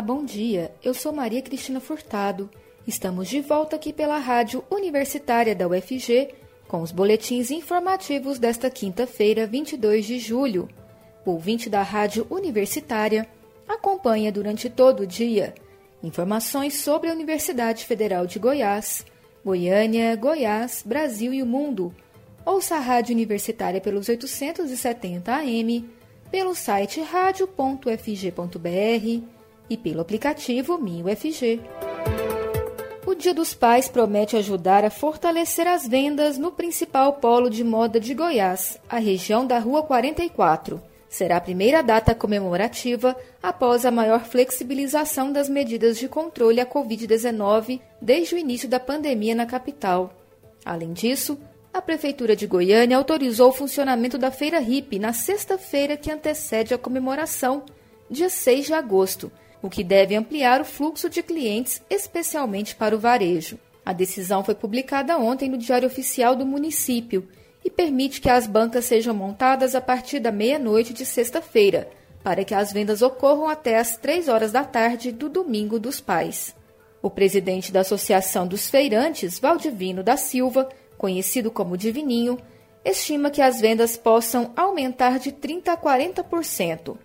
Bom dia. Eu sou Maria Cristina Furtado. Estamos de volta aqui pela Rádio Universitária da UFG com os boletins informativos desta quinta-feira, 22 de julho. O ouvinte da Rádio Universitária acompanha durante todo o dia informações sobre a Universidade Federal de Goiás, Goiânia, Goiás, Brasil e o mundo. Ouça a Rádio Universitária pelos 870 AM, pelo site radio.fg.br e pelo aplicativo MinUFG. O Dia dos Pais promete ajudar a fortalecer as vendas no principal polo de moda de Goiás, a região da Rua 44. Será a primeira data comemorativa após a maior flexibilização das medidas de controle à Covid-19 desde o início da pandemia na capital. Além disso, a Prefeitura de Goiânia autorizou o funcionamento da Feira Hip na sexta-feira que antecede a comemoração, dia 6 de agosto, o que deve ampliar o fluxo de clientes, especialmente para o varejo. A decisão foi publicada ontem no Diário Oficial do município e permite que as bancas sejam montadas a partir da meia-noite de sexta-feira, para que as vendas ocorram até às três horas da tarde do Domingo dos Pais. O presidente da Associação dos Feirantes, Valdivino da Silva, conhecido como Divininho, estima que as vendas possam aumentar de 30% a 40%.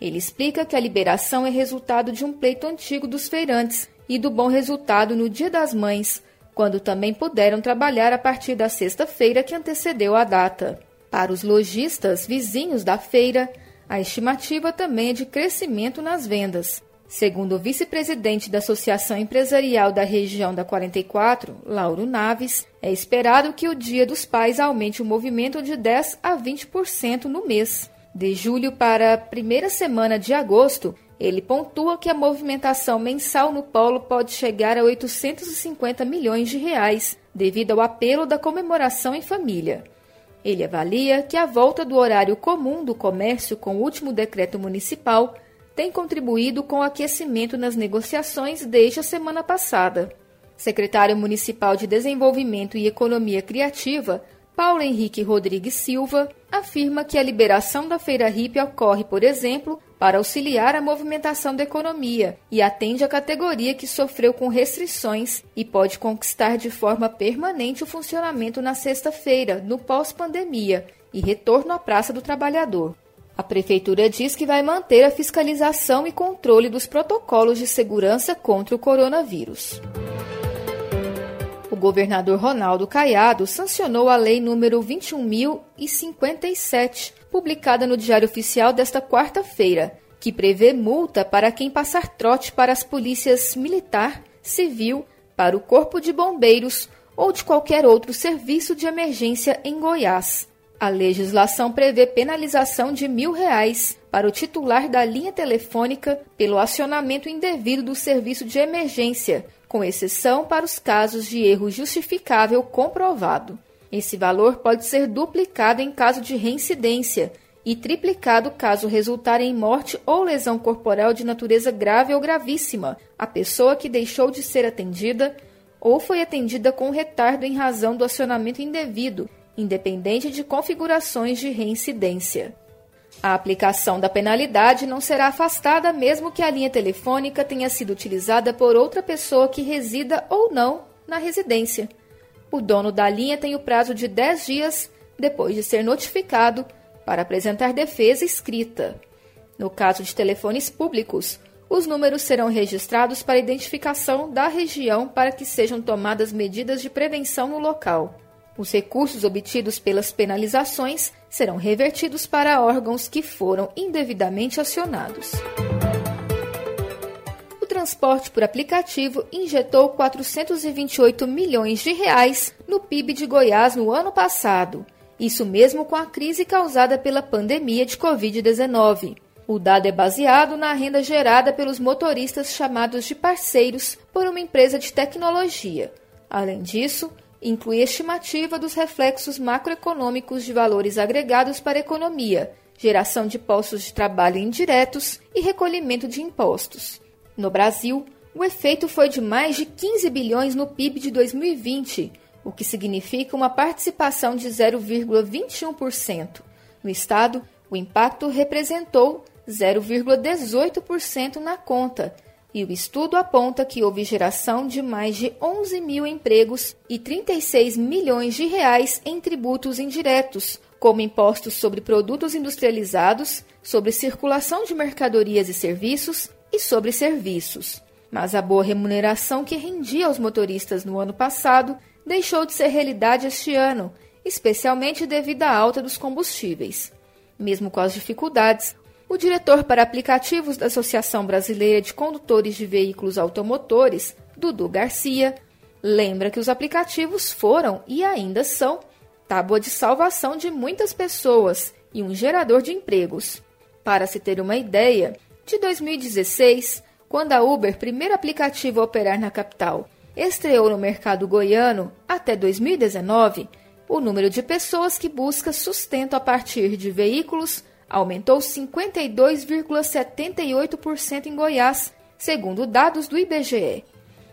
Ele explica que a liberação é resultado de um pleito antigo dos feirantes e do bom resultado no Dia das Mães, quando também puderam trabalhar a partir da sexta-feira que antecedeu a data. Para os lojistas vizinhos da feira, a estimativa também é de crescimento nas vendas. Segundo o vice-presidente da Associação Empresarial da região da 44, Lauro Naves, é esperado que o Dia dos Pais aumente o movimento de 10 a 20% no mês. De julho para a primeira semana de agosto, ele pontua que a movimentação mensal no polo pode chegar a 850 milhões de reais, devido ao apelo da comemoração em família. Ele avalia que a volta do horário comum do comércio com o último decreto municipal tem contribuído com o aquecimento nas negociações desde a semana passada. Secretário Municipal de Desenvolvimento e Economia Criativa, Paulo Henrique Rodrigues Silva afirma que a liberação da feira hippie ocorre, por exemplo, para auxiliar a movimentação da economia e atende à categoria que sofreu com restrições e pode conquistar de forma permanente o funcionamento na sexta-feira, no pós-pandemia, e retorno à Praça do Trabalhador. A Prefeitura diz que vai manter a fiscalização e controle dos protocolos de segurança contra o coronavírus o governador Ronaldo Caiado sancionou a Lei número 21.057, publicada no Diário Oficial desta quarta-feira, que prevê multa para quem passar trote para as polícias militar, civil, para o Corpo de Bombeiros ou de qualquer outro serviço de emergência em Goiás. A legislação prevê penalização de mil reais para o titular da linha telefônica pelo acionamento indevido do serviço de emergência, com exceção para os casos de erro justificável comprovado. Esse valor pode ser duplicado em caso de reincidência e triplicado caso resultar em morte ou lesão corporal de natureza grave ou gravíssima a pessoa que deixou de ser atendida ou foi atendida com retardo em razão do acionamento indevido, independente de configurações de reincidência. A aplicação da penalidade não será afastada mesmo que a linha telefônica tenha sido utilizada por outra pessoa que resida ou não na residência. O dono da linha tem o prazo de 10 dias depois de ser notificado para apresentar defesa escrita. No caso de telefones públicos, os números serão registrados para identificação da região para que sejam tomadas medidas de prevenção no local. Os recursos obtidos pelas penalizações serão revertidos para órgãos que foram indevidamente acionados. O transporte por aplicativo injetou 428 milhões de reais no PIB de Goiás no ano passado. Isso mesmo com a crise causada pela pandemia de Covid-19. O dado é baseado na renda gerada pelos motoristas chamados de parceiros por uma empresa de tecnologia. Além disso, inclui estimativa dos reflexos macroeconômicos de valores agregados para a economia, geração de postos de trabalho indiretos e recolhimento de impostos. No Brasil, o efeito foi de mais de 15 bilhões no PIB de 2020, o que significa uma participação de 0,21%. No estado, o impacto representou 0,18% na conta, E o estudo aponta que houve geração de mais de 11 mil empregos e 36 milhões de reais em tributos indiretos, como impostos sobre produtos industrializados, sobre circulação de mercadorias e serviços e sobre serviços. Mas a boa remuneração que rendia aos motoristas no ano passado deixou de ser realidade este ano, especialmente devido à alta dos combustíveis. Mesmo com as dificuldades, o diretor para aplicativos da Associação Brasileira de Condutores de Veículos Automotores, Dudu Garcia, lembra que os aplicativos foram e ainda são tábua de salvação de muitas pessoas e um gerador de empregos. Para se ter uma ideia, de 2016, quando a Uber, primeiro aplicativo a operar na capital, estreou no mercado goiano, até 2019, o número de pessoas que busca sustento a partir de veículos aumentou 52,78% em Goiás, segundo dados do IBGE.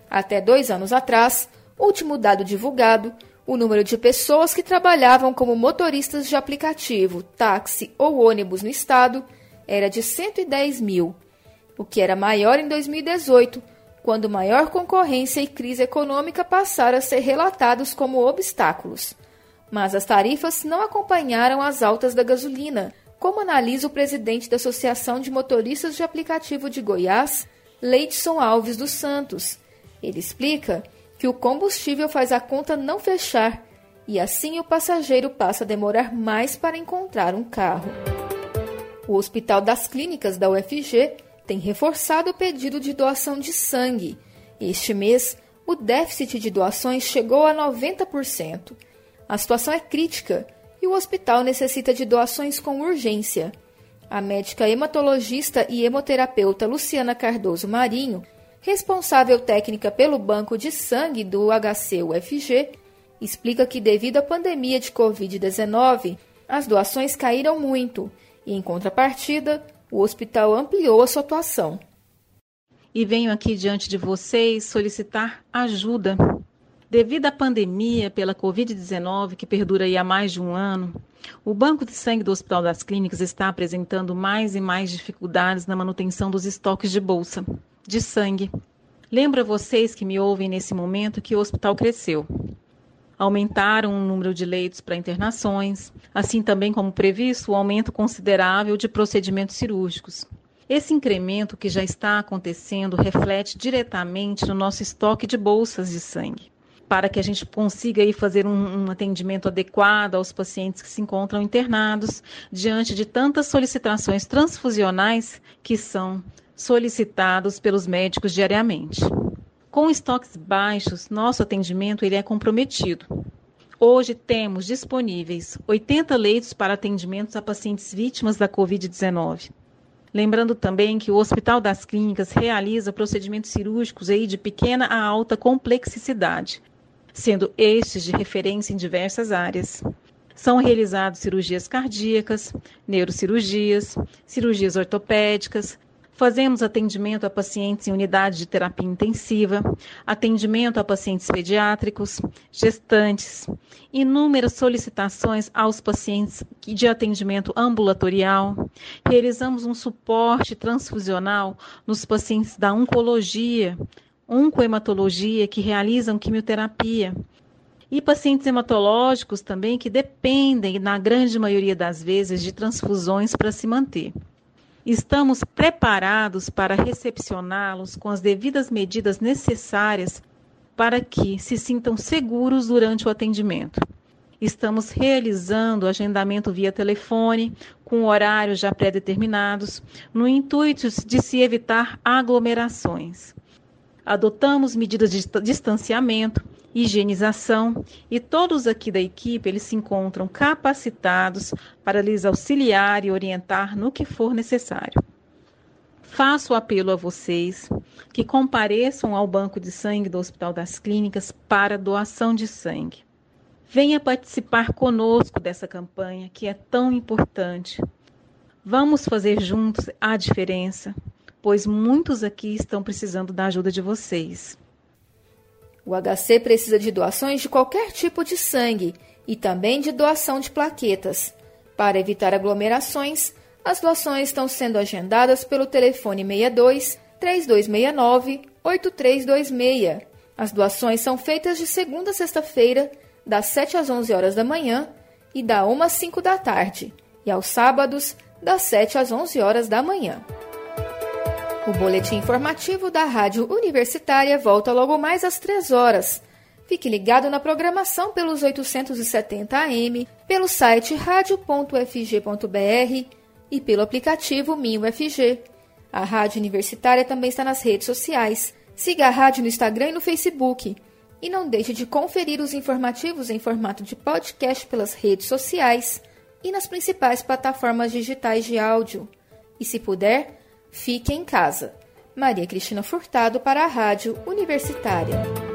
Até dois anos atrás, último dado divulgado, o número de pessoas que trabalhavam como motoristas de aplicativo, táxi ou ônibus no estado era de 110 mil, o que era maior em 2018, quando maior concorrência e crise econômica passaram a ser relatados como obstáculos. Mas as tarifas não acompanharam as altas da gasolina, como analisa o presidente da Associação de Motoristas de Aplicativo de Goiás, Leidson Alves dos Santos. Ele explica que o combustível faz a conta não fechar e assim o passageiro passa a demorar mais para encontrar um carro. O Hospital das Clínicas da UFG tem reforçado o pedido de doação de sangue. Este mês, o déficit de doações chegou a 90%. A situação é crítica e o hospital necessita de doações com urgência. A médica hematologista e hemoterapeuta Luciana Cardoso Marinho responsável técnica pelo Banco de Sangue do HC-UFG, explica que devido à pandemia de Covid-19, as doações caíram muito e, em contrapartida, o hospital ampliou a sua atuação. E venho aqui diante de vocês solicitar ajuda. Devido à pandemia pela Covid-19, que perdura há mais de um ano, o Banco de Sangue do Hospital das Clínicas está apresentando mais e mais dificuldades na manutenção dos estoques de bolsa de sangue. Lembro a vocês que me ouvem nesse momento que o hospital cresceu. Aumentaram o número de leitos para internações, assim também como previsto o aumento considerável de procedimentos cirúrgicos. Esse incremento que já está acontecendo reflete diretamente no nosso estoque de bolsas de sangue, para que a gente consiga aí fazer um, um atendimento adequado aos pacientes que se encontram internados diante de tantas solicitações transfusionais que são solicitados pelos médicos diariamente. Com estoques baixos, nosso atendimento ele é comprometido. Hoje temos disponíveis 80 leitos para atendimentos a pacientes vítimas da Covid-19. Lembrando também que o Hospital das Clínicas realiza procedimentos cirúrgicos aí de pequena a alta complexidade, sendo estes de referência em diversas áreas. São realizadas cirurgias cardíacas, neurocirurgias, cirurgias ortopédicas, Fazemos atendimento a pacientes em unidade de terapia intensiva, atendimento a pacientes pediátricos, gestantes, inúmeras solicitações aos pacientes de atendimento ambulatorial. Realizamos um suporte transfusional nos pacientes da oncologia, oncohematologia que realizam quimioterapia. E pacientes hematológicos também que dependem, na grande maioria das vezes, de transfusões para se manter. Estamos preparados para recepcioná-los com as devidas medidas necessárias para que se sintam seguros durante o atendimento. Estamos realizando agendamento via telefone, com horários já pré-determinados, no intuito de se evitar aglomerações. Adotamos medidas de distanciamento higienização e todos aqui da equipe eles se encontram capacitados para lhes auxiliar e orientar no que for necessário. Faço apelo a vocês que compareçam ao banco de sangue do Hospital das Clínicas para doação de sangue. Venha participar conosco dessa campanha que é tão importante. Vamos fazer juntos a diferença, pois muitos aqui estão precisando da ajuda de vocês. O HC precisa de doações de qualquer tipo de sangue e também de doação de plaquetas. Para evitar aglomerações, as doações estão sendo agendadas pelo telefone 62 3269-8326. As doações são feitas de segunda a sexta-feira, das 7 às 11 horas da manhã e da 1 às 5 da tarde, e aos sábados, das 7 às 11 horas da manhã. O boletim informativo da Rádio Universitária volta logo mais às 3 horas. Fique ligado na programação pelos 870 AM, pelo site radio.fg.br e pelo aplicativo MinUFG. A Rádio Universitária também está nas redes sociais. Siga a rádio no Instagram e no Facebook. E não deixe de conferir os informativos em formato de podcast pelas redes sociais e nas principais plataformas digitais de áudio. E se puder, fique em casa. Maria Cristina Furtado para a Rádio Universitária.